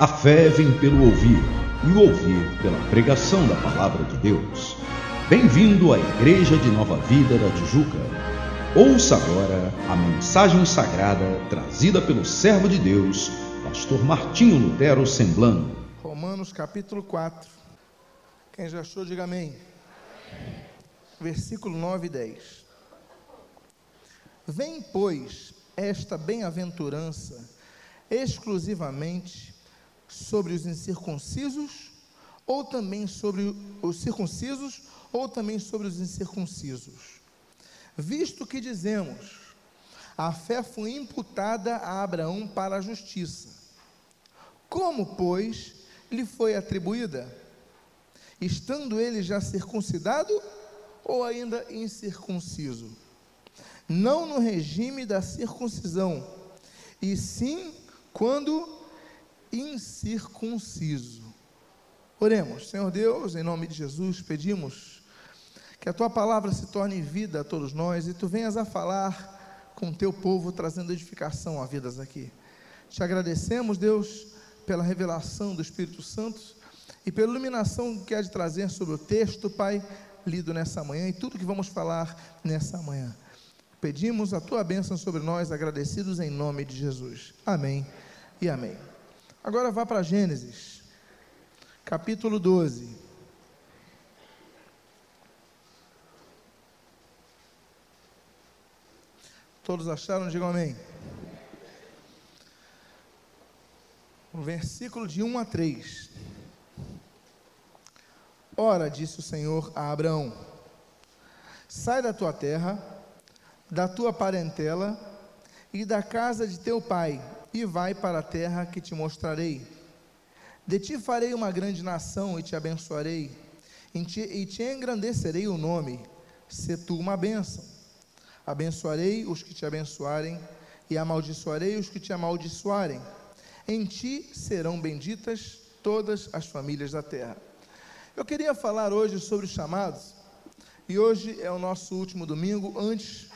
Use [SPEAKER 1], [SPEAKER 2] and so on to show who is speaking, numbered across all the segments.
[SPEAKER 1] A fé vem pelo ouvir, e o ouvir pela pregação da palavra de Deus. Bem-vindo à Igreja de Nova Vida da Tijuca. Ouça agora a mensagem sagrada trazida pelo servo de Deus, pastor Martinho Lutero Semblano.
[SPEAKER 2] Romanos capítulo 4. Quem já achou, diga amém. Versículo 9 e 10. Vem, pois, esta bem-aventurança exclusivamente sobre os incircuncisos, ou também sobre os circuncisos, ou também sobre os incircuncisos. Visto que dizemos, a fé foi imputada a Abraão para a justiça. Como, pois, lhe foi atribuída? Estando ele já circuncidado ou ainda incircunciso? Não no regime da circuncisão, e sim quando incircunciso. Oremos, Senhor Deus, em nome de Jesus, pedimos que a tua palavra se torne vida a todos nós e tu venhas a falar com o teu povo, trazendo edificação a vidas aqui. Te agradecemos, Deus, pela revelação do Espírito Santo e pela iluminação que há de trazer sobre o texto, Pai, lido nessa manhã e tudo que vamos falar nessa manhã. Pedimos a tua bênção sobre nós, agradecidos em nome de Jesus. Amém e amém. Agora vá para Gênesis, capítulo 12. Todos acharam? Digam amém. O versículo de 1 a 3. Ora, disse o Senhor a Abraão: Sai da tua terra, da tua parentela e da casa de teu pai e vai para a terra que te mostrarei. De ti farei uma grande nação e te abençoarei, e te, e te engrandecerei o nome, se tu uma bênção. Abençoarei os que te abençoarem, e amaldiçoarei os que te amaldiçoarem. Em ti serão benditas todas as famílias da terra. Eu queria falar hoje sobre os chamados, e hoje é o nosso último domingo antes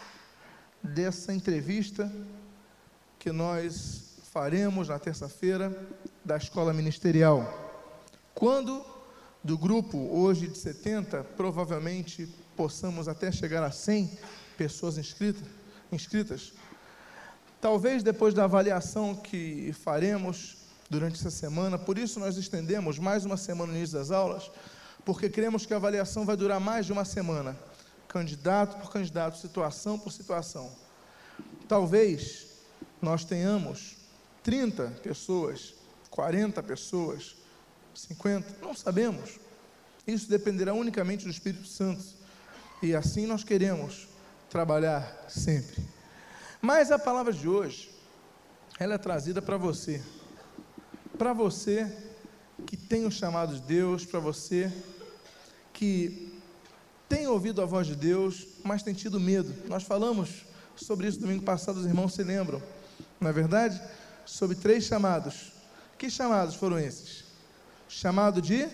[SPEAKER 2] dessa entrevista que nós faremos na terça-feira da escola ministerial. Quando do grupo hoje de 70, provavelmente possamos até chegar a 100 pessoas inscritas, inscritas. Talvez depois da avaliação que faremos durante essa semana, por isso nós estendemos mais uma semana no início das aulas, porque cremos que a avaliação vai durar mais de uma semana, candidato por candidato, situação por situação. Talvez nós tenhamos 30 pessoas, 40 pessoas, 50, não sabemos. Isso dependerá unicamente do Espírito Santo. E assim nós queremos trabalhar sempre. Mas a palavra de hoje, ela é trazida para você. Para você que tem o chamado de Deus, para você que tem ouvido a voz de Deus, mas tem tido medo. Nós falamos sobre isso domingo passado, os irmãos se lembram, não é verdade? Sobre três chamados. Que chamados foram esses? Chamado de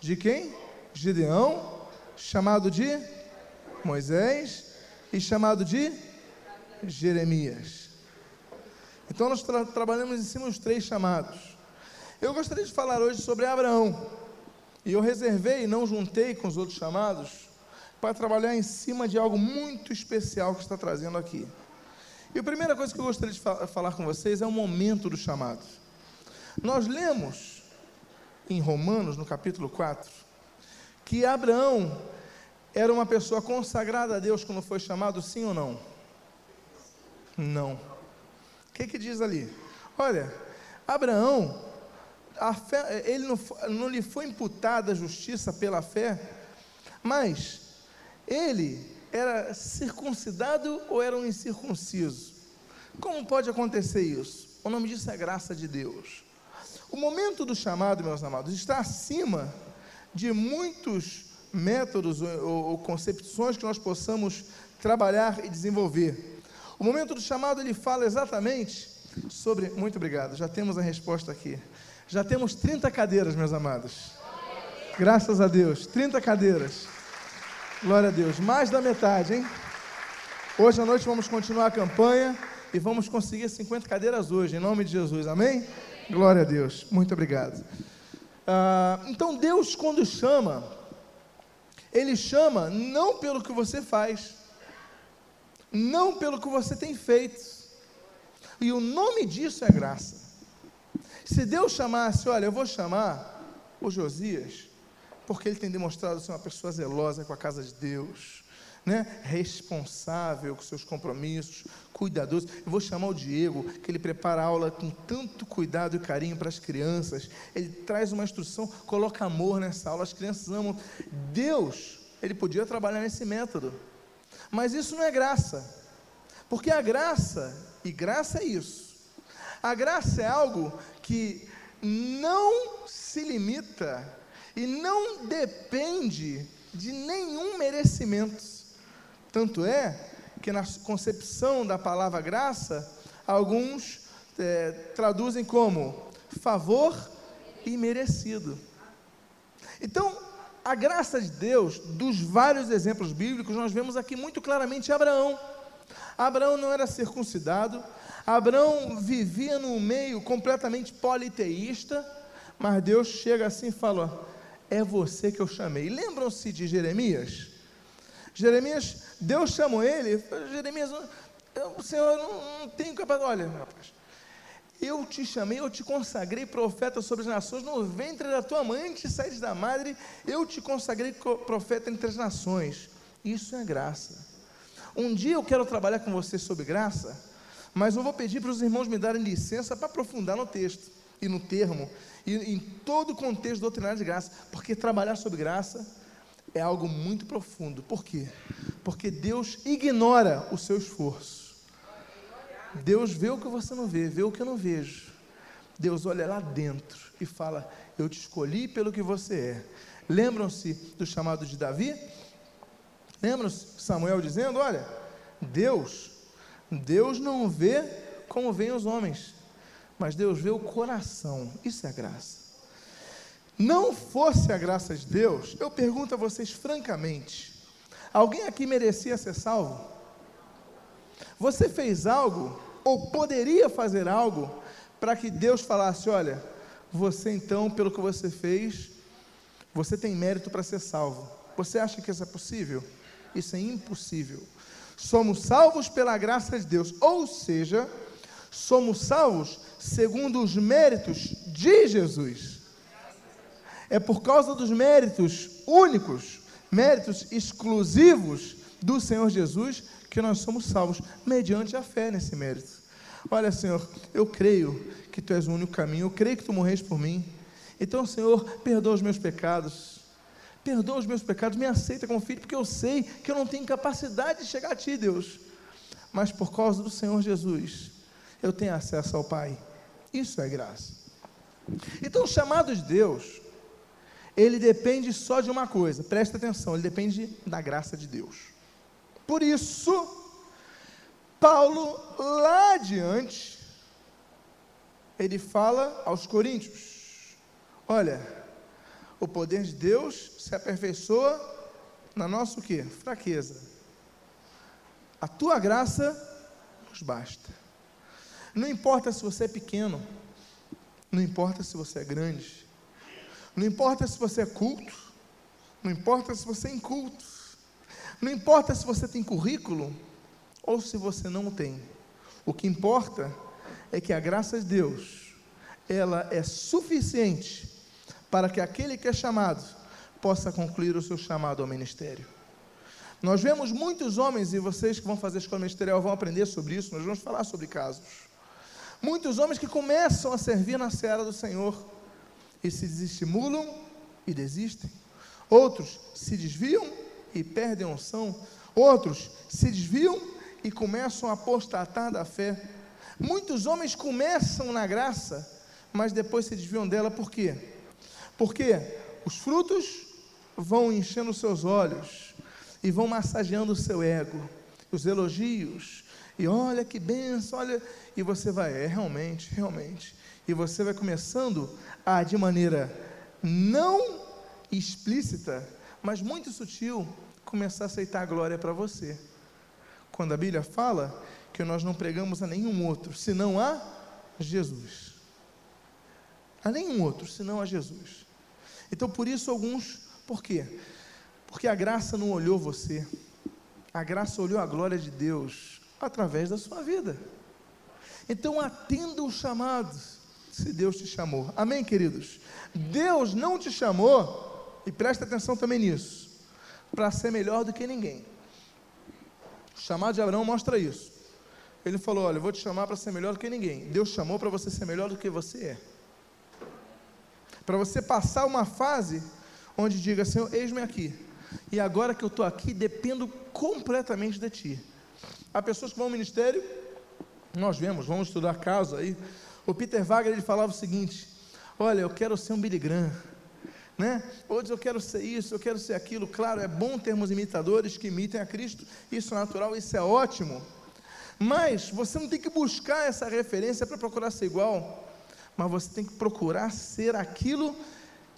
[SPEAKER 2] de quem? Gideão, chamado de Moisés e chamado de Jeremias. Então nós tra trabalhamos em cima dos três chamados. Eu gostaria de falar hoje sobre Abraão. E eu reservei não juntei com os outros chamados para trabalhar em cima de algo muito especial que está trazendo aqui. E a primeira coisa que eu gostaria de falar com vocês é o momento do chamado. Nós lemos em Romanos, no capítulo 4, que Abraão era uma pessoa consagrada a Deus quando foi chamado, sim ou não? Não. O que, que diz ali? Olha, Abraão, fé, ele não, não lhe foi imputada a justiça pela fé, mas ele era circuncidado ou era um incircunciso? Como pode acontecer isso? O nome disso é graça de Deus. O momento do chamado, meus amados, está acima de muitos métodos ou, ou concepções que nós possamos trabalhar e desenvolver. O momento do chamado ele fala exatamente sobre. Muito obrigado, já temos a resposta aqui. Já temos 30 cadeiras, meus amados. Graças a Deus, 30 cadeiras. Glória a Deus. Mais da metade, hein? Hoje à noite vamos continuar a campanha e vamos conseguir 50 cadeiras hoje, em nome de Jesus. Amém? Glória a Deus. Muito obrigado. Ah, então, Deus, quando chama, Ele chama não pelo que você faz, não pelo que você tem feito. E o nome disso é graça. Se Deus chamasse, olha, eu vou chamar o Josias, porque ele tem demonstrado ser uma pessoa zelosa com a casa de Deus, né? responsável com seus compromissos, cuidadoso. Eu vou chamar o Diego, que ele prepara a aula com tanto cuidado e carinho para as crianças. Ele traz uma instrução, coloca amor nessa aula, as crianças amam. Deus, ele podia trabalhar nesse método. Mas isso não é graça. Porque a graça, e graça é isso. A graça é algo que não se limita e não depende de nenhum merecimento. Tanto é que na concepção da palavra graça, alguns é, traduzem como favor imerecido. Então, a graça de Deus, dos vários exemplos bíblicos, nós vemos aqui muito claramente Abraão. Abraão não era circuncidado, Abraão vivia num meio completamente politeísta, mas Deus chega assim e fala: É você que eu chamei. Lembram-se de Jeremias? Jeremias, Deus chamou ele, Jeremias, o Senhor não, não tem capacidade. Olha, rapaz, eu te chamei, eu te consagrei profeta sobre as nações, no ventre da tua mãe, antes de sair da madre, eu te consagrei profeta entre as nações. Isso é graça. Um dia eu quero trabalhar com você sobre graça, mas eu vou pedir para os irmãos me darem licença para aprofundar no texto e no termo, e em todo o contexto doutrinário de graça, porque trabalhar sobre graça é algo muito profundo. Por quê? Porque Deus ignora o seu esforço. Deus vê o que você não vê, vê o que eu não vejo. Deus olha lá dentro e fala: Eu te escolhi pelo que você é. Lembram-se do chamado de Davi? Lembram-se Samuel dizendo: Olha, Deus, Deus não vê como veem os homens, mas Deus vê o coração. Isso é graça não fosse a graça de Deus, eu pergunto a vocês francamente: alguém aqui merecia ser salvo? Você fez algo, ou poderia fazer algo, para que Deus falasse: olha, você então, pelo que você fez, você tem mérito para ser salvo. Você acha que isso é possível? Isso é impossível. Somos salvos pela graça de Deus, ou seja, somos salvos segundo os méritos de Jesus é por causa dos méritos únicos, méritos exclusivos do Senhor Jesus, que nós somos salvos, mediante a fé nesse mérito. Olha, Senhor, eu creio que Tu és o único caminho, eu creio que Tu morreste por mim. Então, Senhor, perdoa os meus pecados. Perdoa os meus pecados, me aceita como filho, porque eu sei que eu não tenho capacidade de chegar a Ti, Deus. Mas por causa do Senhor Jesus, eu tenho acesso ao Pai. Isso é graça. Então, o chamado de Deus ele depende só de uma coisa, presta atenção, ele depende da graça de Deus. Por isso, Paulo, lá adiante, ele fala aos coríntios: olha, o poder de Deus se aperfeiçoa na nossa o quê? Fraqueza. A tua graça nos basta. Não importa se você é pequeno, não importa se você é grande, não importa se você é culto, não importa se você é inculto, não importa se você tem currículo ou se você não tem. O que importa é que a graça de Deus, ela é suficiente para que aquele que é chamado possa concluir o seu chamado ao ministério. Nós vemos muitos homens, e vocês que vão fazer escola ministerial vão aprender sobre isso, nós vamos falar sobre casos. Muitos homens que começam a servir na seara do Senhor, e se desestimulam e desistem. Outros se desviam e perdem a unção. Outros se desviam e começam a apostatar da fé. Muitos homens começam na graça, mas depois se desviam dela, por quê? Porque os frutos vão enchendo seus olhos e vão massageando o seu ego, os elogios, e olha que benção, olha, e você vai, é realmente, realmente, e você vai começando a, de maneira não explícita, mas muito sutil, começar a aceitar a glória para você. Quando a Bíblia fala que nós não pregamos a nenhum outro, senão a Jesus. a nenhum outro, senão a Jesus. Então, por isso, alguns, por quê? Porque a graça não olhou você, a graça olhou a glória de Deus através da sua vida. Então, atenda o chamado, se Deus te chamou. Amém, queridos? Deus não te chamou, e preste atenção também nisso, para ser melhor do que ninguém. O chamado de Abraão mostra isso. Ele falou: Olha, eu vou te chamar para ser melhor do que ninguém. Deus chamou para você ser melhor do que você é. Para você passar uma fase onde diga: Senhor, eis-me aqui. E agora que eu estou aqui, dependo completamente de Ti. Há pessoas que vão ao ministério, nós vemos, vamos estudar caso aí. O Peter Wagner ele falava o seguinte: Olha, eu quero ser um Billy Graham. Né? Outros eu quero ser isso, eu quero ser aquilo. Claro, é bom termos imitadores que imitem a Cristo, isso é natural, isso é ótimo. Mas você não tem que buscar essa referência para procurar ser igual, mas você tem que procurar ser aquilo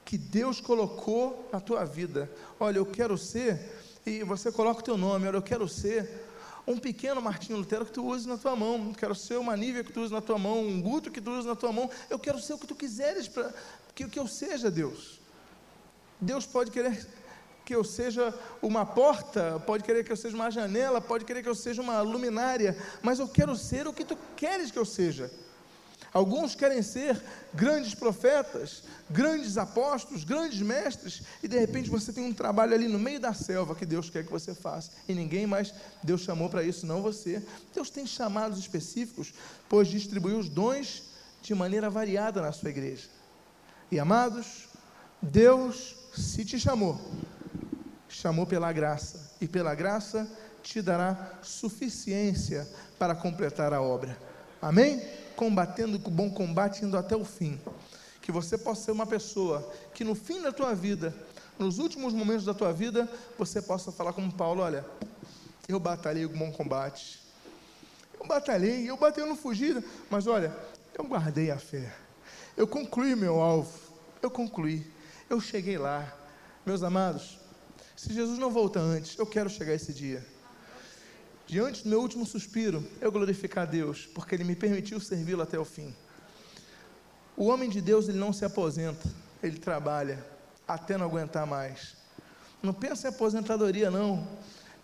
[SPEAKER 2] que Deus colocou na tua vida. Olha, eu quero ser, e você coloca o teu nome, olha, eu quero ser um pequeno Martinho Lutero que tu uses na tua mão, eu quero ser uma Nívia que tu uses na tua mão, um Guto que tu uses na tua mão, eu quero ser o que tu quiseres, para que, que eu seja Deus. Deus pode querer que eu seja uma porta, pode querer que eu seja uma janela, pode querer que eu seja uma luminária, mas eu quero ser o que tu queres que eu seja. Alguns querem ser grandes profetas, grandes apóstolos, grandes mestres, e de repente você tem um trabalho ali no meio da selva que Deus quer que você faça, e ninguém mais Deus chamou para isso, não você. Deus tem chamados específicos, pois distribuiu os dons de maneira variada na sua igreja. E amados, Deus se te chamou, chamou pela graça, e pela graça te dará suficiência para completar a obra. Amém? Combatendo com bom combate, indo até o fim. Que você possa ser uma pessoa que no fim da tua vida, nos últimos momentos da tua vida, você possa falar como Paulo: olha, eu batalhei com bom combate. Eu batalhei, eu batei no fugido, mas olha, eu guardei a fé. Eu concluí meu alvo. Eu concluí. Eu cheguei lá. Meus amados, se Jesus não volta antes, eu quero chegar esse dia. Diante do meu último suspiro, eu glorificar a Deus, porque Ele me permitiu servi-lo até o fim. O homem de Deus, ele não se aposenta, ele trabalha até não aguentar mais. Não pensa em aposentadoria, não.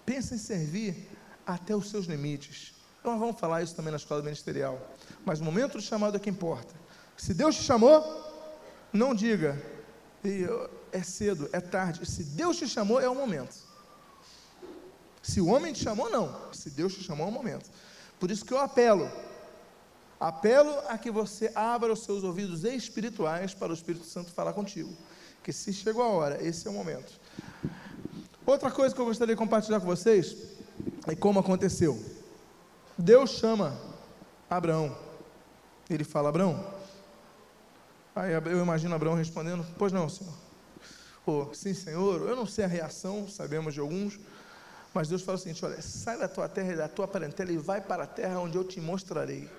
[SPEAKER 2] Pensa em servir até os seus limites. Nós vamos falar isso também na escola ministerial. Mas o momento do chamado é que importa. Se Deus te chamou, não diga, é cedo, é tarde. Se Deus te chamou, é o momento. Se o homem te chamou, não. Se Deus te chamou, é o momento. Por isso que eu apelo. Apelo a que você abra os seus ouvidos espirituais para o Espírito Santo falar contigo. Que se chegou a hora, esse é o momento. Outra coisa que eu gostaria de compartilhar com vocês é como aconteceu. Deus chama Abraão. Ele fala: Abraão. Aí eu imagino Abraão respondendo: Pois não, Senhor ou sim, Senhor, eu não sei a reação, sabemos de alguns, mas Deus fala o seguinte: olha, sai da tua terra e da tua parentela e vai para a terra onde eu te mostrarei.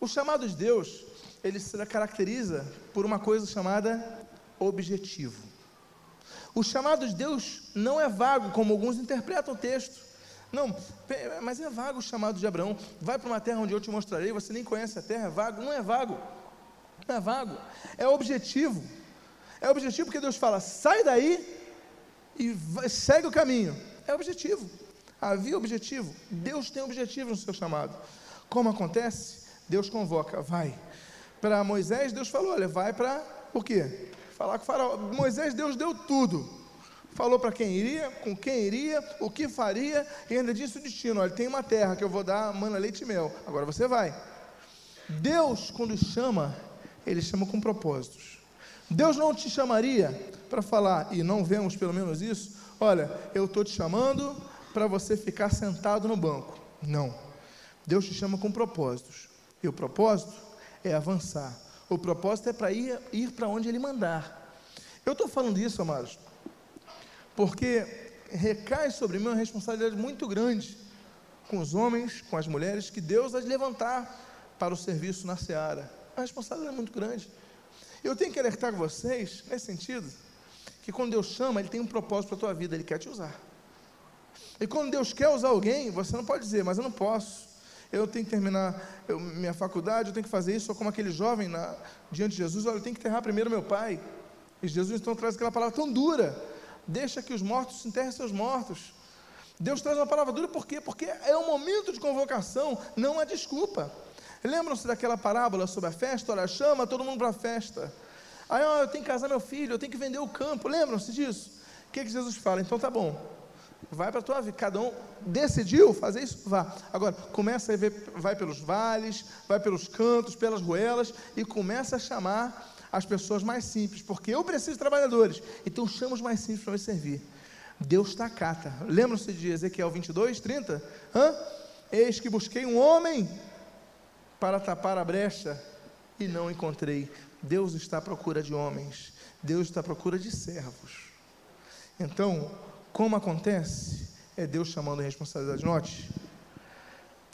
[SPEAKER 2] O chamado de Deus, ele se caracteriza por uma coisa chamada objetivo. O chamado de Deus não é vago, como alguns interpretam o texto. Não, mas é vago o chamado de Abraão. Vai para uma terra onde eu te mostrarei. Você nem conhece a terra, é vago. Não é vago. Não é vago. É objetivo. É objetivo porque Deus fala: sai daí e segue o caminho. É objetivo. Havia objetivo. Deus tem objetivo no seu chamado. Como acontece? Deus convoca, vai. Para Moisés, Deus falou: olha, vai para. O quê? Falar com o faraó. Moisés, Deus deu tudo. Falou para quem iria, com quem iria, o que faria, e ainda disse o destino: olha, tem uma terra que eu vou dar mana, leite e mel. Agora você vai. Deus, quando chama, ele chama com propósitos. Deus não te chamaria para falar, e não vemos pelo menos isso, olha, eu estou te chamando para você ficar sentado no banco. Não. Deus te chama com propósitos. E o propósito é avançar. O propósito é para ir, ir para onde Ele mandar. Eu estou falando isso, amados, porque recai sobre mim uma responsabilidade muito grande com os homens, com as mulheres, que Deus vai levantar para o serviço na seara. A responsabilidade é muito grande. Eu tenho que alertar vocês, nesse sentido, que quando Deus chama, Ele tem um propósito para a tua vida, Ele quer te usar. E quando Deus quer usar alguém, você não pode dizer, mas eu não posso, eu tenho que terminar eu, minha faculdade, eu tenho que fazer isso, ou como aquele jovem na, diante de Jesus, olha, eu tenho que enterrar primeiro meu pai. E Jesus então traz aquela palavra tão dura: deixa que os mortos enterrem seus mortos. Deus traz uma palavra dura por quê? Porque é um momento de convocação, não há desculpa. Lembram-se daquela parábola sobre a festa? Olha, chama todo mundo para a festa. Aí, ó, eu tenho que casar meu filho, eu tenho que vender o campo. Lembram-se disso? O que, que Jesus fala? Então tá bom, vai para a tua vida. Cada um decidiu fazer isso, vá. Agora, começa a ver, vai pelos vales, vai pelos cantos, pelas ruelas e começa a chamar as pessoas mais simples, porque eu preciso de trabalhadores. Então chama os mais simples para me servir. Deus está cata. Lembram-se de Ezequiel 22, 30? Hã? Eis que busquei um homem para tapar a brecha e não encontrei. Deus está à procura de homens. Deus está à procura de servos. Então, como acontece? É Deus chamando a responsabilidade. Note,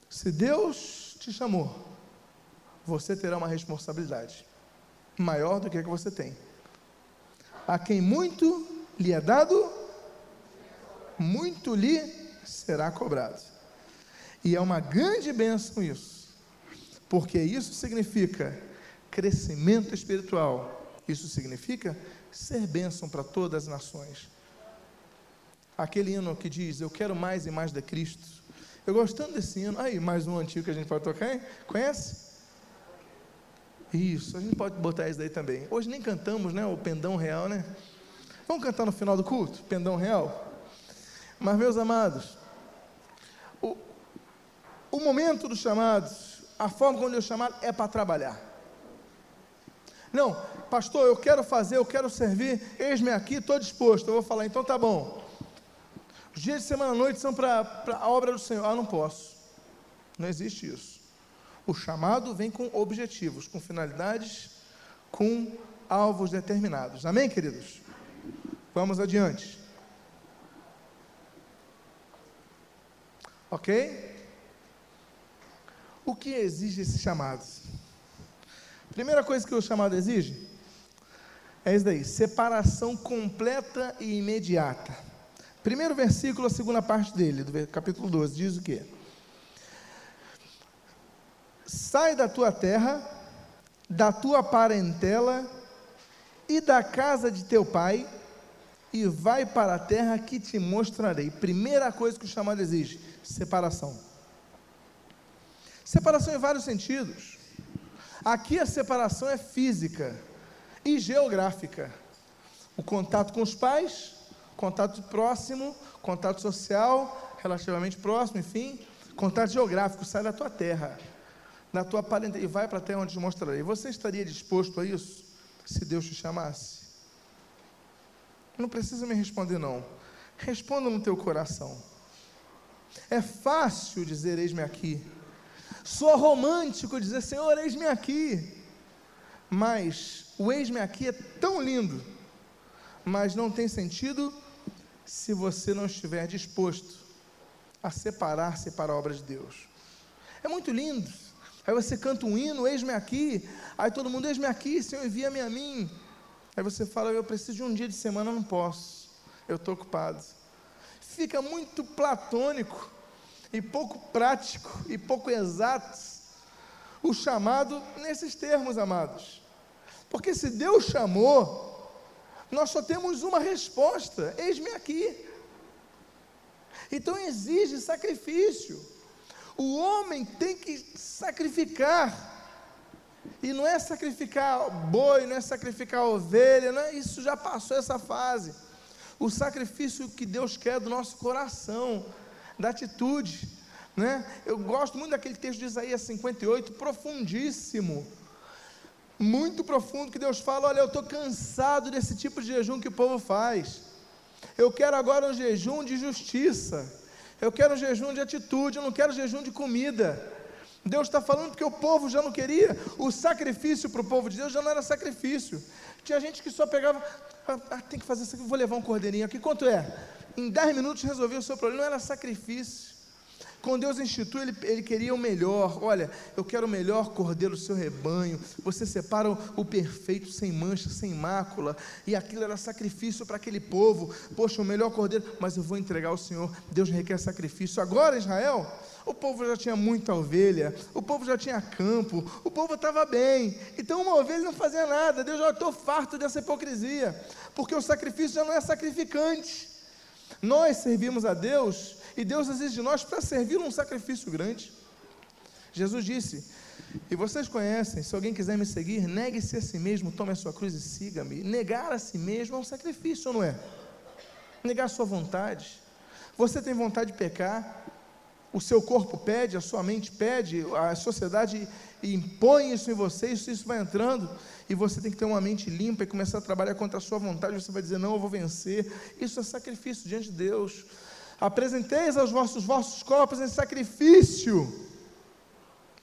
[SPEAKER 2] se Deus te chamou, você terá uma responsabilidade maior do que a que você tem. A quem muito lhe é dado, muito lhe será cobrado. E é uma grande bênção isso, porque isso significa crescimento espiritual, isso significa ser bênção para todas as nações. Aquele hino que diz: Eu quero mais e mais de Cristo. Eu gosto tanto desse hino. Aí, mais um antigo que a gente pode tocar, hein? Conhece? Isso, a gente pode botar isso daí também. Hoje nem cantamos, né? O pendão real, né? Vamos cantar no final do culto? Pendão real? Mas, meus amados, o, o momento dos chamados, a forma como Deus é chamado é para trabalhar. Não, pastor, eu quero fazer, eu quero servir, eis-me aqui, estou disposto. Eu vou falar, então tá bom. Os dias de semana à noite são para a obra do Senhor. Ah, não posso. Não existe isso. O chamado vem com objetivos, com finalidades, com alvos determinados. Amém, queridos? Vamos adiante. Ok? O que exige esse chamado? Primeira coisa que o chamado exige é isso daí: separação completa e imediata. Primeiro versículo, a segunda parte dele, do capítulo 12, diz o quê? Sai da tua terra, da tua parentela e da casa de teu pai, e vai para a terra que te mostrarei. Primeira coisa que o chamado exige: separação. Separação em vários sentidos. Aqui a separação é física e geográfica. O contato com os pais, contato próximo, contato social, relativamente próximo, enfim, contato geográfico, sai da tua terra na tua parentela e vai para a terra onde te mostrarei. Você estaria disposto a isso se Deus te chamasse? Não precisa me responder não. Responda no teu coração. É fácil dizer eis-me aqui. Sou romântico dizer Senhor, eis-me aqui. Mas o eis-me aqui é tão lindo, mas não tem sentido se você não estiver disposto a separar-se para a obra de Deus. É muito lindo Aí você canta um hino, eis-me aqui. Aí todo mundo, eis-me aqui, Senhor, envia-me a mim. Aí você fala, eu preciso de um dia de semana, não posso. Eu estou ocupado. Fica muito platônico e pouco prático e pouco exato o chamado nesses termos, amados. Porque se Deus chamou, nós só temos uma resposta: eis-me aqui. Então exige sacrifício. O homem tem que sacrificar. E não é sacrificar boi, não é sacrificar ovelha, não é, isso já passou essa fase. O sacrifício que Deus quer do nosso coração, da atitude. Né? Eu gosto muito daquele texto de Isaías 58, profundíssimo. Muito profundo, que Deus fala: Olha, eu estou cansado desse tipo de jejum que o povo faz. Eu quero agora um jejum de justiça. Eu quero jejum de atitude, eu não quero jejum de comida. Deus está falando porque o povo já não queria. O sacrifício para o povo de Deus já não era sacrifício. Tinha gente que só pegava, ah, ah tem que fazer isso aqui, vou levar um cordeirinho aqui. Quanto é? Em 10 minutos resolveu o seu problema. Não era sacrifício. Quando Deus institui, ele, ele queria o melhor. Olha, eu quero o melhor cordeiro do seu rebanho. Você separa o, o perfeito, sem mancha, sem mácula. E aquilo era sacrifício para aquele povo. Poxa, o melhor cordeiro, mas eu vou entregar ao Senhor. Deus requer sacrifício. Agora, Israel, o povo já tinha muita ovelha, o povo já tinha campo, o povo estava bem. Então uma ovelha não fazia nada. Deus já estou farto dessa hipocrisia, porque o sacrifício já não é sacrificante. Nós servimos a Deus e Deus exige de nós para servir um sacrifício grande. Jesus disse: E vocês conhecem, se alguém quiser me seguir, negue-se a si mesmo, tome a sua cruz e siga-me. Negar a si mesmo é um sacrifício, não é? Negar a sua vontade. Você tem vontade de pecar, o seu corpo pede, a sua mente pede, a sociedade impõe isso em você, isso, isso vai entrando, e você tem que ter uma mente limpa e começar a trabalhar contra a sua vontade, você vai dizer, não, eu vou vencer, isso é sacrifício diante de Deus, apresenteis aos vossos, vossos corpos em sacrifício,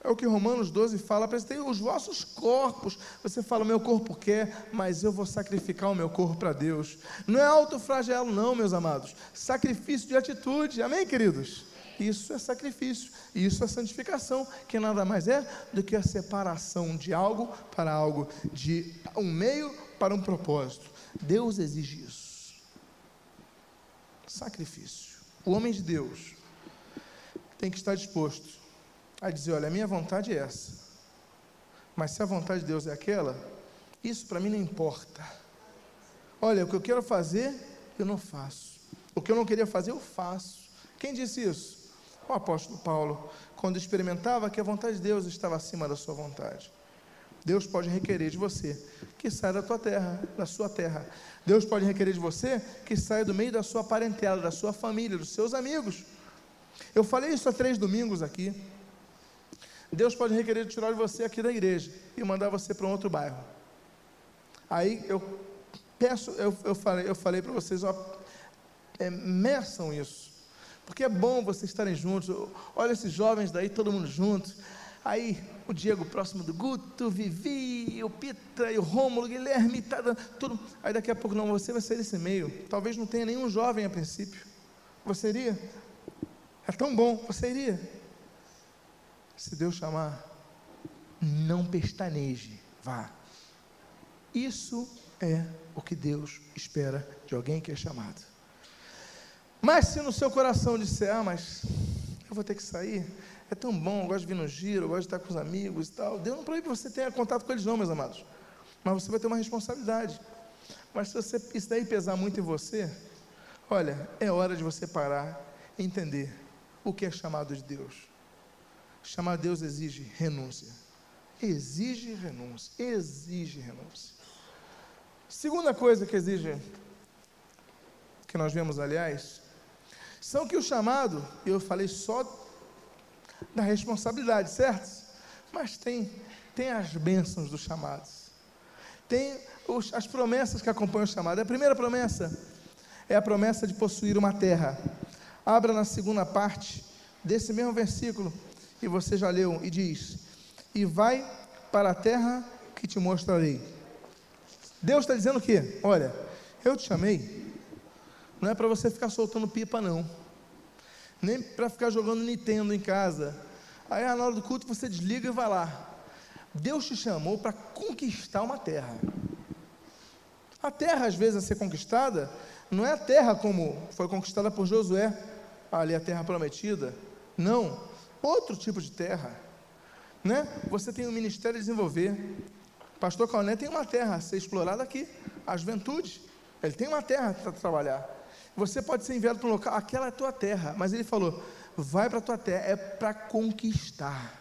[SPEAKER 2] é o que Romanos 12 fala, apresentei os vossos corpos, você fala, meu corpo quer, mas eu vou sacrificar o meu corpo para Deus, não é autoflagelo não, meus amados, sacrifício de atitude, amém queridos? Isso é sacrifício, isso é santificação, que nada mais é do que a separação de algo para algo, de um meio para um propósito. Deus exige isso. Sacrifício. O homem de Deus tem que estar disposto a dizer: olha, a minha vontade é essa, mas se a vontade de Deus é aquela, isso para mim não importa. Olha, o que eu quero fazer, eu não faço. O que eu não queria fazer, eu faço. Quem disse isso? O apóstolo Paulo, quando experimentava que a vontade de Deus estava acima da sua vontade. Deus pode requerer de você que saia da tua terra, da sua terra. Deus pode requerer de você que saia do meio da sua parentela, da sua família, dos seus amigos. Eu falei isso há três domingos aqui. Deus pode requerer de tirar de você aqui da igreja e mandar você para um outro bairro. Aí eu peço, eu, eu falei, eu falei para vocês, ó, é, meçam isso. Porque é bom vocês estarem juntos. Olha esses jovens daí, todo mundo junto. Aí o Diego próximo do Guto, Vivi, o Pita e o Rômulo, Guilherme, tá, tudo. Aí daqui a pouco não, você vai sair desse meio. Talvez não tenha nenhum jovem a princípio. Você iria? É tão bom, você iria. Se Deus chamar, não pestaneje, vá. Isso é o que Deus espera de alguém que é chamado. Mas se no seu coração disser, ah, mas eu vou ter que sair, é tão bom, eu gosto de vir no giro, eu gosto de estar com os amigos e tal. Deus não proíbe que você tenha contato com eles, não, meus amados. Mas você vai ter uma responsabilidade. Mas se você, isso daí pesar muito em você, olha, é hora de você parar e entender o que é chamado de Deus. Chamar Deus exige renúncia. Exige renúncia. Exige renúncia. Segunda coisa que exige, que nós vemos, aliás, são que o chamado, eu falei só da responsabilidade, certo? Mas tem, tem as bênçãos dos chamados. Tem os, as promessas que acompanham o chamado. A primeira promessa é a promessa de possuir uma terra. Abra na segunda parte desse mesmo versículo, e você já leu, e diz: E vai para a terra que te mostrarei. Deus está dizendo o quê? Olha, eu te chamei não é para você ficar soltando pipa, não. Nem para ficar jogando Nintendo em casa. Aí na hora do culto você desliga e vai lá. Deus te chamou para conquistar uma terra. A terra, às vezes, a ser conquistada, não é a terra como foi conquistada por Josué, ali a terra prometida. Não, outro tipo de terra. Né? Você tem um ministério a desenvolver. Pastor Calné tem uma terra a ser explorada aqui, a juventude. Ele tem uma terra para trabalhar. Você pode ser enviado para um local, aquela é a tua terra, mas ele falou: vai para a tua terra, é para conquistar.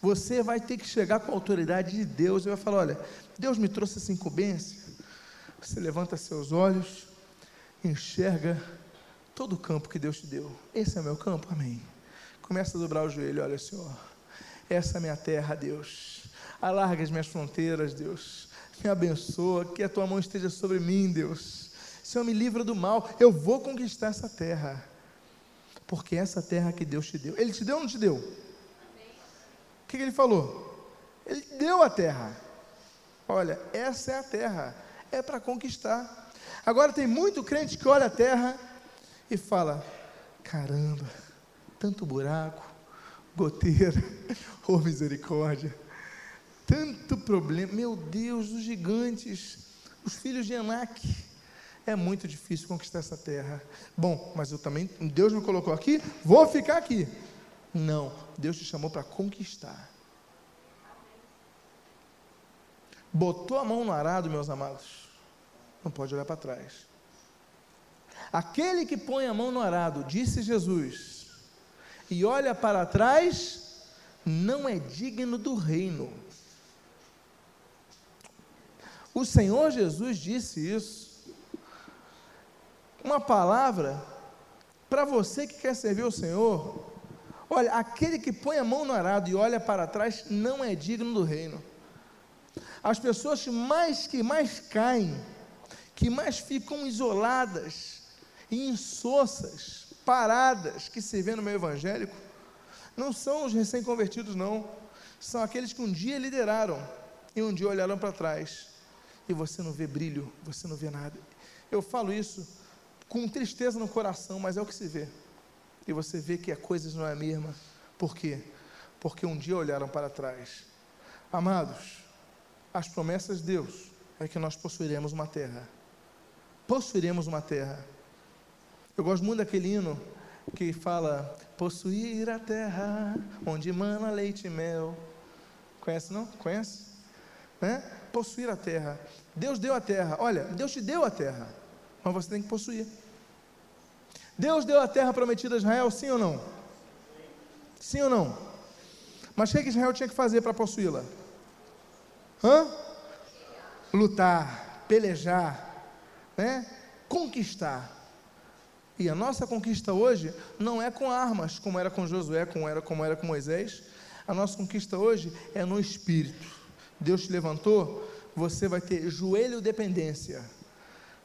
[SPEAKER 2] Você vai ter que chegar com a autoridade de Deus e vai falar: olha, Deus me trouxe essa incumbência. Você levanta seus olhos, enxerga todo o campo que Deus te deu. Esse é meu campo, amém. Começa a dobrar o joelho, olha, Senhor. Essa é a minha terra, Deus. Alarga as minhas fronteiras, Deus. Me abençoa, que a tua mão esteja sobre mim, Deus. Senhor, me livra do mal. Eu vou conquistar essa terra. Porque essa terra que Deus te deu. Ele te deu ou não te deu? O que, que ele falou? Ele deu a terra. Olha, essa é a terra. É para conquistar. Agora tem muito crente que olha a terra e fala: caramba, tanto buraco, goteira, oh misericórdia, tanto problema. Meu Deus, os gigantes, os filhos de Enac. É muito difícil conquistar essa terra. Bom, mas eu também, Deus me colocou aqui, vou ficar aqui. Não, Deus te chamou para conquistar. Botou a mão no arado, meus amados, não pode olhar para trás. Aquele que põe a mão no arado, disse Jesus, e olha para trás, não é digno do reino. O Senhor Jesus disse isso. Uma palavra para você que quer servir o Senhor. Olha, aquele que põe a mão no arado e olha para trás não é digno do reino. As pessoas mais que mais caem, que mais ficam isoladas insossas, paradas, que se vê no meio evangélico, não são os recém-convertidos, não. São aqueles que um dia lideraram e um dia olharam para trás. E você não vê brilho, você não vê nada. Eu falo isso com tristeza no coração, mas é o que se vê. E você vê que a coisa não é a mesma. Por quê? Porque um dia olharam para trás. Amados, as promessas de Deus é que nós possuiremos uma terra. Possuiremos uma terra. Eu gosto muito daquele hino que fala: possuir a terra onde mana leite e mel. Conhece não? Conhece? Né? Possuir a terra. Deus deu a terra. Olha, Deus te deu a terra, mas você tem que possuir. Deus deu a terra prometida a Israel, sim ou não? Sim ou não? Mas o que, é Israel tinha que fazer para possuí-la? Hã? Lutar, pelejar, né? conquistar. E a nossa conquista hoje não é com armas, como era com Josué, como era, como era com Moisés. A nossa conquista hoje é no espírito. Deus te levantou, você vai ter joelho dependência.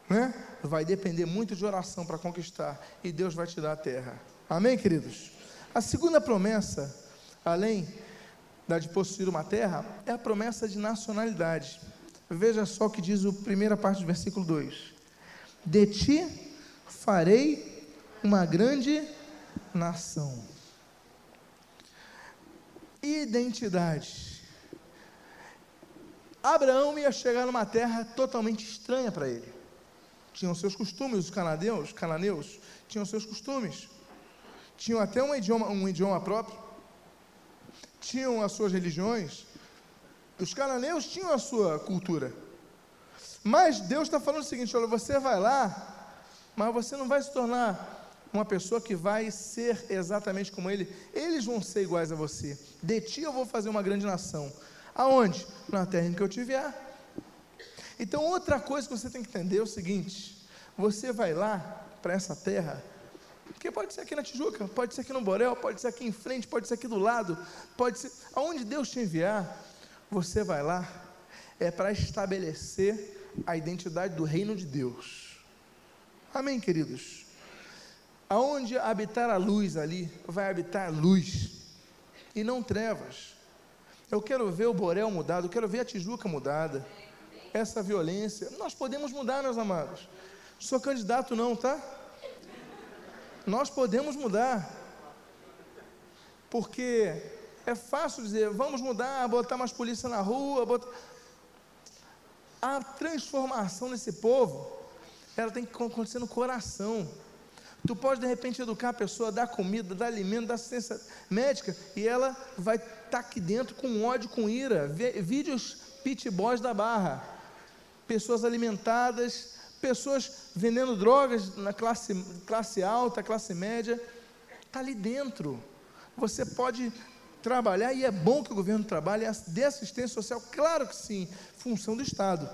[SPEAKER 2] Né? Vai depender muito de oração para conquistar. E Deus vai te dar a terra. Amém, queridos? A segunda promessa, além da de possuir uma terra, é a promessa de nacionalidade. Veja só o que diz a primeira parte do versículo 2: De ti farei uma grande nação. Identidade. Abraão ia chegar numa terra totalmente estranha para ele. Tinham seus costumes, os canadeus, cananeus tinham seus costumes. Tinham até um idioma, um idioma próprio tinham as suas religiões, os cananeus tinham a sua cultura. Mas Deus está falando o seguinte: olha, você vai lá, mas você não vai se tornar uma pessoa que vai ser exatamente como ele. Eles vão ser iguais a você. De ti eu vou fazer uma grande nação. Aonde? Na terra em que eu te vier. Então, outra coisa que você tem que entender é o seguinte: você vai lá para essa terra porque pode ser aqui na Tijuca, pode ser aqui no Borel, pode ser aqui em frente, pode ser aqui do lado, pode ser. Aonde Deus te enviar, você vai lá, é para estabelecer a identidade do reino de Deus. Amém, queridos? Aonde habitar a luz ali, vai habitar luz e não trevas. Eu quero ver o Borel mudado, eu quero ver a Tijuca mudada. Essa violência, nós podemos mudar, meus amados. Sou candidato não, tá? nós podemos mudar. Porque é fácil dizer, vamos mudar, botar mais polícia na rua, botar... A transformação nesse povo, ela tem que acontecer no coração. Tu pode de repente educar a pessoa, dar comida, dar alimento, dar assistência médica, e ela vai estar tá aqui dentro com ódio, com ira. Vídeos pit boys da barra. Pessoas alimentadas, pessoas vendendo drogas na classe, classe alta, classe média, está ali dentro. Você pode trabalhar, e é bom que o governo trabalhe, dê assistência social, claro que sim, função do Estado.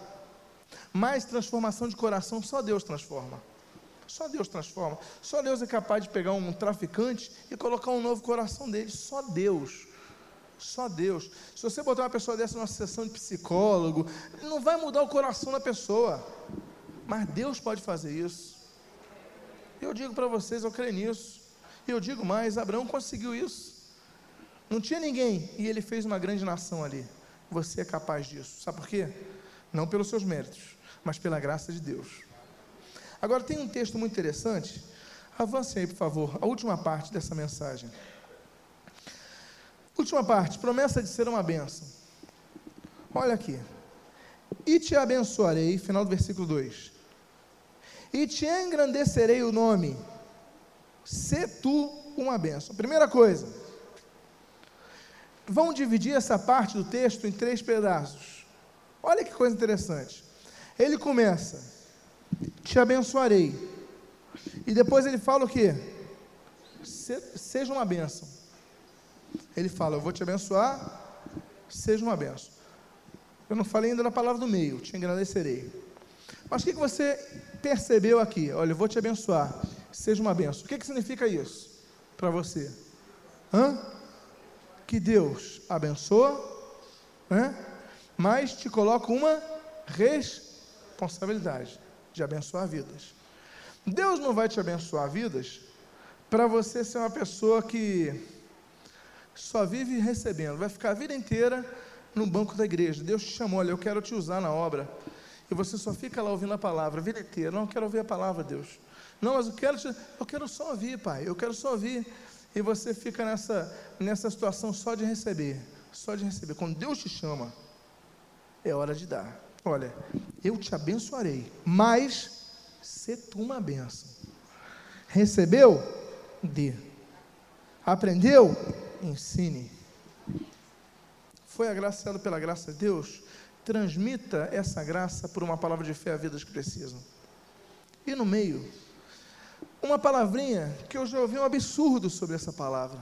[SPEAKER 2] Mas transformação de coração só Deus transforma. Só Deus transforma. Só Deus é capaz de pegar um traficante e colocar um novo coração dele. Só Deus. Só Deus. Se você botar uma pessoa dessa numa sessão de psicólogo, não vai mudar o coração da pessoa. Mas Deus pode fazer isso. Eu digo para vocês, eu creio nisso. E eu digo mais: Abraão conseguiu isso. Não tinha ninguém e ele fez uma grande nação ali. Você é capaz disso. Sabe por quê? Não pelos seus méritos, mas pela graça de Deus. Agora tem um texto muito interessante, Avance aí, por favor, a última parte dessa mensagem. Última parte, promessa de ser uma bênção. Olha aqui. E te abençoarei, final do versículo 2. E te engrandecerei o nome. Se tu uma bênção. Primeira coisa. Vamos dividir essa parte do texto em três pedaços. Olha que coisa interessante. Ele começa: Te abençoarei. E depois ele fala o que? Se, seja uma bênção. Ele fala: Eu vou te abençoar, seja uma bênção. Eu não falei ainda na palavra do meio, te agradecerei. Mas o que, você percebeu aqui? Olha, eu vou te abençoar, seja uma bênção. O que, que significa isso para você? Hã? Que Deus abençoa, né? mas te coloca uma responsabilidade de abençoar vidas. Deus não vai te abençoar vidas para você ser uma pessoa que só vive recebendo, vai ficar a vida inteira no banco da igreja. Deus te chamou, olha, eu quero te usar na obra. E você só fica lá ouvindo a palavra a vida inteira. Não, eu quero ouvir a palavra, Deus. Não, mas eu quero, te, eu quero só ouvir, Pai. Eu quero só ouvir. E você fica nessa, nessa situação só de receber. Só de receber. Quando Deus te chama, é hora de dar. Olha, eu te abençoarei, mas ser tu uma benção. Recebeu? Dê. Aprendeu? Ensine. Foi agraciado pela graça de Deus? Transmita essa graça por uma palavra de fé a vidas que precisam. E no meio, uma palavrinha que eu já ouvi um absurdo sobre essa palavra.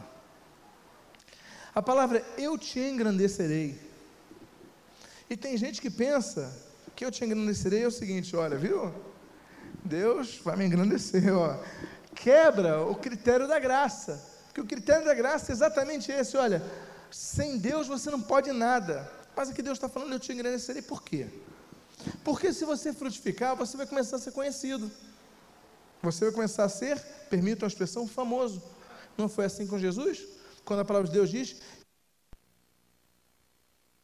[SPEAKER 2] A palavra eu te engrandecerei. E tem gente que pensa que eu te engrandecerei é o seguinte: olha, viu? Deus vai me engrandecer, ó. Quebra o critério da graça. Porque o critério da graça é exatamente esse, olha, sem Deus você não pode nada. Mas aqui Deus está falando, eu te engrandecerei por quê? Porque se você frutificar, você vai começar a ser conhecido. Você vai começar a ser, permita uma expressão, famoso. Não foi assim com Jesus? Quando a palavra de Deus diz,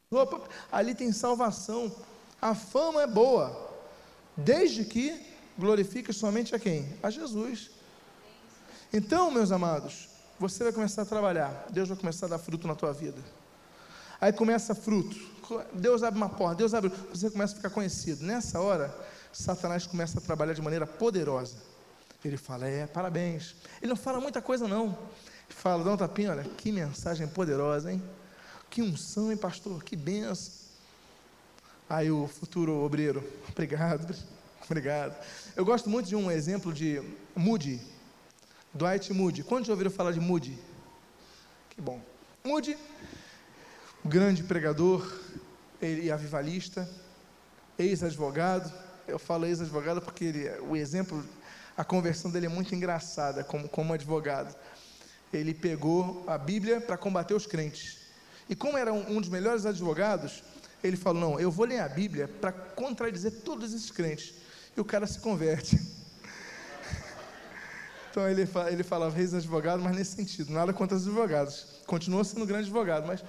[SPEAKER 2] opa, ali tem salvação. A fama é boa, desde que glorifica somente a quem? A Jesus. Então, meus amados, você vai começar a trabalhar, Deus vai começar a dar fruto na tua vida. Aí começa fruto, Deus abre uma porta, Deus abre, você começa a ficar conhecido. Nessa hora, Satanás começa a trabalhar de maneira poderosa. Ele fala, é, parabéns. Ele não fala muita coisa, não. Ele fala, dá um tapinha, olha, que mensagem poderosa, hein? Que unção, hein, pastor? Que benção. Aí o futuro obreiro, obrigado, obrigado. Eu gosto muito de um exemplo de Moody, Dwight Moody. Quantos já ouviram falar de Moody? Que bom. Moody, grande pregador e avivalista, ex-advogado. Eu falo ex-advogado porque ele, o exemplo, a conversão dele é muito engraçada como, como advogado. Ele pegou a Bíblia para combater os crentes. E como era um, um dos melhores advogados, ele falou: Não, eu vou ler a Bíblia para contradizer todos esses crentes e o cara se converte. Então ele, ele falava reis advogado, mas nesse sentido, nada contra os advogados. Continua sendo grande advogado, mas,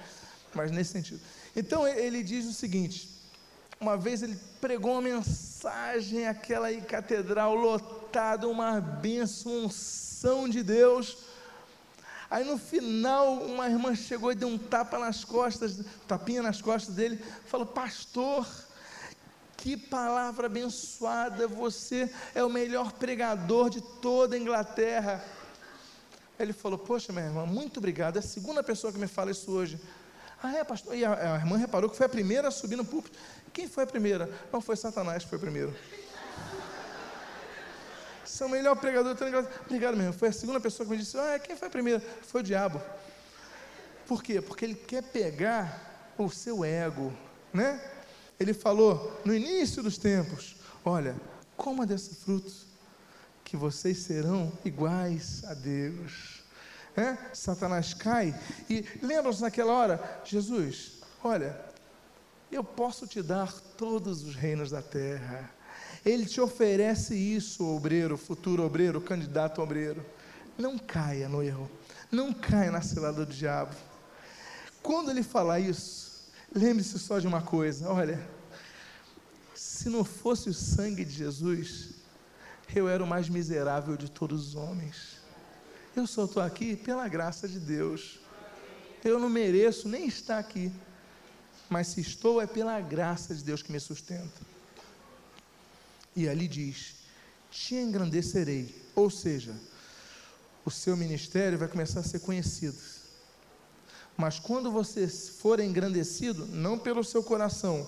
[SPEAKER 2] mas nesse sentido. Então ele diz o seguinte: uma vez ele pregou uma mensagem, aquela aí, catedral lotada, uma bênção, unção de Deus. Aí no final, uma irmã chegou e deu um tapa nas costas, tapinha nas costas dele, falou: Pastor, que palavra abençoada! Você é o melhor pregador de toda a Inglaterra. Ele falou: Poxa, minha irmã, muito obrigado. É a segunda pessoa que me fala isso hoje. Ah, é, pastor? E a, a irmã reparou que foi a primeira a subir no púlpito. Quem foi a primeira? Não foi Satanás que foi o primeiro. Você é o melhor pregador de toda a Inglaterra. Obrigado, meu irmão. Foi a segunda pessoa que me disse: Ah, quem foi a primeira? Foi o diabo. Por quê? Porque ele quer pegar o seu ego, né? Ele falou no início dos tempos: Olha, coma desse fruto, que vocês serão iguais a Deus. É? Satanás cai e lembram-se naquela hora: Jesus, olha, eu posso te dar todos os reinos da terra. Ele te oferece isso, obreiro, futuro obreiro, candidato obreiro. Não caia no erro, não caia na cilada do diabo. Quando ele falar isso, Lembre-se só de uma coisa: olha, se não fosse o sangue de Jesus eu era o mais miserável de todos os homens. Eu só estou aqui pela graça de Deus. Eu não mereço nem estar aqui. Mas se estou, é pela graça de Deus que me sustenta. E ali diz: Te engrandecerei. Ou seja, o seu ministério vai começar a ser conhecido. Mas quando você for engrandecido, não pelo seu coração,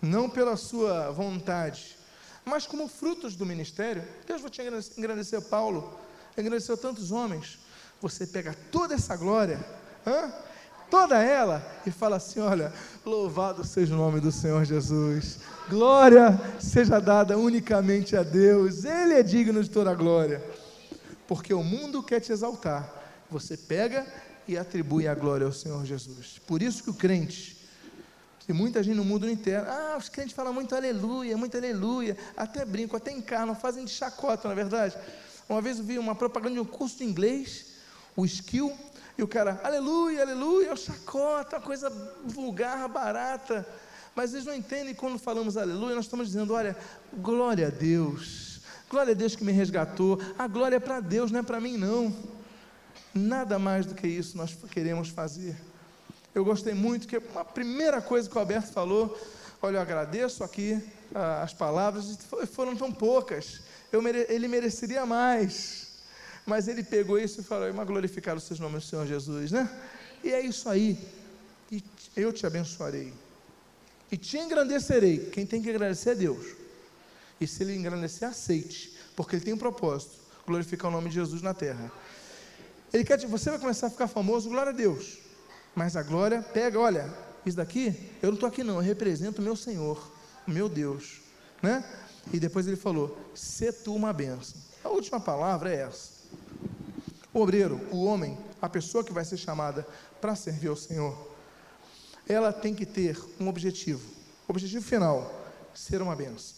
[SPEAKER 2] não pela sua vontade, mas como frutos do ministério, Deus vai te engrandecer, Paulo, engrandeceu tantos homens. Você pega toda essa glória, hã? toda ela, e fala assim: Olha, louvado seja o nome do Senhor Jesus, glória seja dada unicamente a Deus, Ele é digno de toda a glória, porque o mundo quer te exaltar. Você pega e atribui a glória ao Senhor Jesus. Por isso que o crente, e muita gente no mundo inteiro, ah, os crentes falam muito aleluia, muito aleluia, até brinco, até encarnam, fazem de chacota, na é verdade. Uma vez eu vi uma propaganda de um curso de inglês, o skill, e o cara, aleluia, aleluia, é o chacota, uma coisa vulgar, barata. Mas eles não entendem quando falamos aleluia, nós estamos dizendo, olha, glória a Deus, glória a Deus que me resgatou, a glória é para Deus, não é para mim não. Nada mais do que isso nós queremos fazer. Eu gostei muito que a primeira coisa que o Alberto falou, olha, eu agradeço aqui ah, as palavras, foram tão poucas, mere, ele mereceria mais. Mas ele pegou isso e falou: Mas glorificar os seus nomes, Senhor Jesus, né? E é isso aí. E eu te abençoarei. E te engrandecerei. Quem tem que agradecer é Deus. E se ele engrandecer, aceite. Porque ele tem um propósito: glorificar o nome de Jesus na terra. Ele quer que você vai começar a ficar famoso, glória a Deus. Mas a glória pega, olha, isso daqui, eu não estou aqui não, eu represento o meu Senhor, o meu Deus. Né? E depois ele falou: se tu uma benção. A última palavra é essa. O obreiro, o homem, a pessoa que vai ser chamada para servir ao Senhor, ela tem que ter um objetivo. Objetivo final: ser uma benção.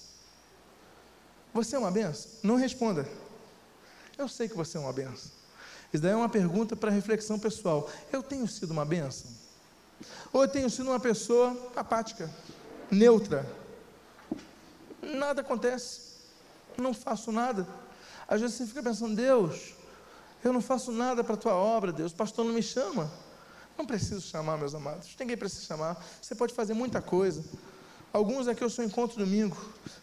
[SPEAKER 2] Você é uma benção? Não responda. Eu sei que você é uma benção. Isso daí é uma pergunta para reflexão pessoal. Eu tenho sido uma benção? Ou eu tenho sido uma pessoa apática, neutra? Nada acontece, não faço nada. Às vezes você fica pensando, Deus, eu não faço nada para a tua obra, Deus, o pastor não me chama. Não preciso chamar, meus amados, ninguém precisa chamar. Você pode fazer muita coisa. Alguns aqui eu sou encontro domingo,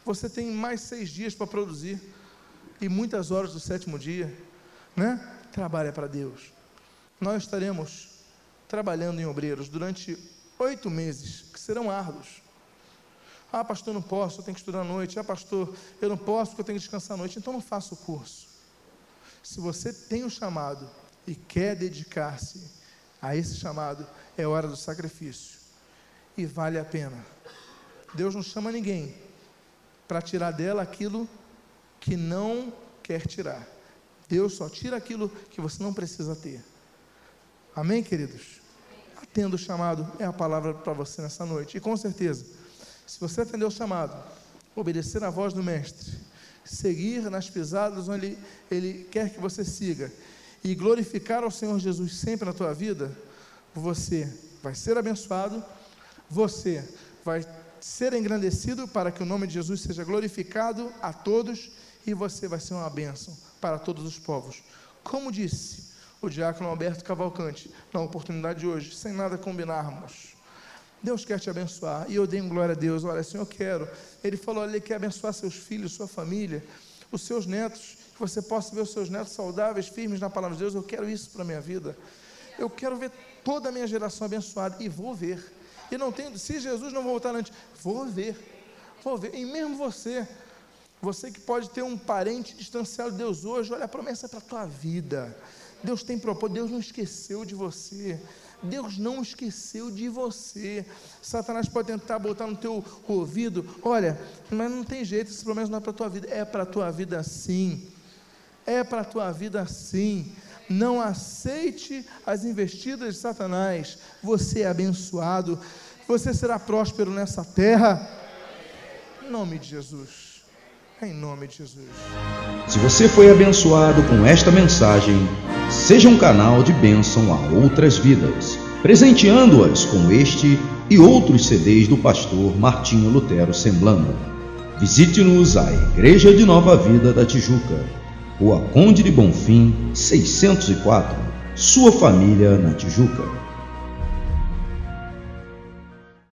[SPEAKER 2] você tem mais seis dias para produzir, e muitas horas do sétimo dia, né? Trabalha para Deus. Nós estaremos trabalhando em obreiros durante oito meses, que serão árduos. Ah, pastor, não posso, eu tenho que estudar à noite. Ah, pastor, eu não posso porque eu tenho que descansar à noite. Então não faça o curso. Se você tem o um chamado e quer dedicar-se a esse chamado, é hora do sacrifício. E vale a pena. Deus não chama ninguém para tirar dela aquilo que não quer tirar. Deus só tira aquilo que você não precisa ter. Amém, queridos? Atendo o chamado é a palavra para você nessa noite. E com certeza, se você atender o chamado, obedecer à voz do Mestre, seguir nas pisadas onde ele, ele quer que você siga e glorificar ao Senhor Jesus sempre na tua vida, você vai ser abençoado, você vai ser engrandecido para que o nome de Jesus seja glorificado a todos e você vai ser uma bênção para todos os povos. Como disse o diácono Alberto Cavalcante, na oportunidade de hoje, sem nada combinarmos. Deus quer te abençoar. E eu dei glória a Deus. Olha, Senhor, eu quero. Ele falou, ele quer abençoar seus filhos, sua família, os seus netos, que você possa ver os seus netos saudáveis, firmes na palavra de Deus. Eu quero isso para a minha vida. Eu quero ver toda a minha geração abençoada. E vou ver. E não tenho, se Jesus não voltar antes, vou ver. Vou ver. E mesmo você, você que pode ter um parente distanciado de Deus hoje, olha, a promessa para a tua vida. Deus tem propósito, Deus não esqueceu de você. Deus não esqueceu de você. Satanás pode tentar botar no teu ouvido, olha, mas não tem jeito, essa promessa não é para a tua vida. É para a tua vida sim. É para a tua vida sim. Não aceite as investidas de Satanás. Você é abençoado. Você será próspero nessa terra. Em nome de Jesus. Em nome de Jesus.
[SPEAKER 1] Se você foi abençoado com esta mensagem, seja um canal de bênção a outras vidas, presenteando-as com este e outros CDs do pastor Martinho Lutero Semblando. Visite-nos a Igreja de Nova Vida da Tijuca, Rua Conde de Bonfim, 604, sua família na Tijuca.